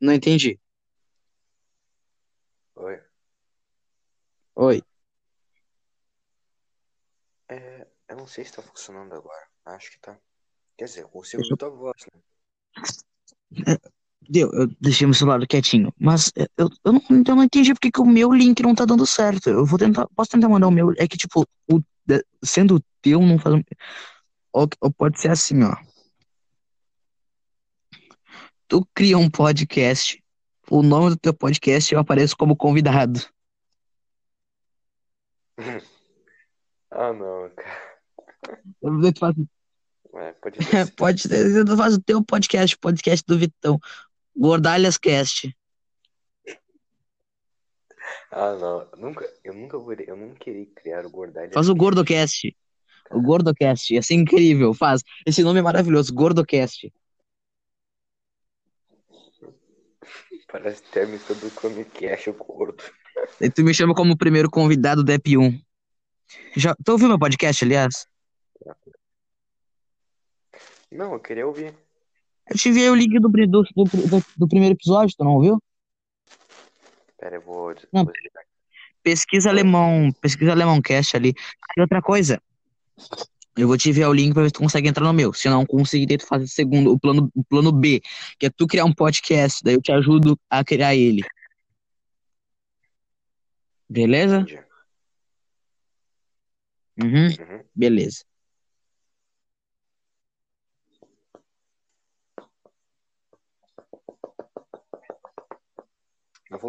Não entendi. Oi. Oi. É, eu não sei se tá funcionando agora. Acho que tá. Quer dizer, eu consigo ouvir tua voz, né? Deu, eu deixei meu celular quietinho. Mas eu, eu, eu não, eu não entendi porque que o meu link não tá dando certo. Eu vou tentar. Posso tentar mandar o meu. É que, tipo, o, sendo o teu, não faz. Ou, ou pode ser assim, ó. Tu cria um podcast. O nome do teu podcast eu apareço como convidado. Ah, não, cara. Eu É, pode ser. pode ser, tu faz o teu podcast, o podcast do Vitão. Gordalhas Cast. Ah, não. Eu nunca, eu nunca vou, eu não queria criar o Gordalha. Faz o Gordocast. O Gordocast. Ia ser incrível. Faz. Esse nome é maravilhoso. Gordocast. Parece térmica do Chromecast, o gordo. E tu me chama como o primeiro convidado do EP1. Já, tu ouviu meu podcast, aliás? Não, eu queria ouvir. Eu te enviei o link do, do, do, do primeiro episódio, tu não ouviu? Pera, eu vou. Não. Pesquisa alemão, pesquisa alemão cast ali. E outra coisa, eu vou te enviar o link pra ver se tu consegue entrar no meu. Se não conseguir, tu faz o segundo, o plano, o plano B, que é tu criar um podcast, daí eu te ajudo a criar ele. Beleza? Uhum, Uhum. beleza.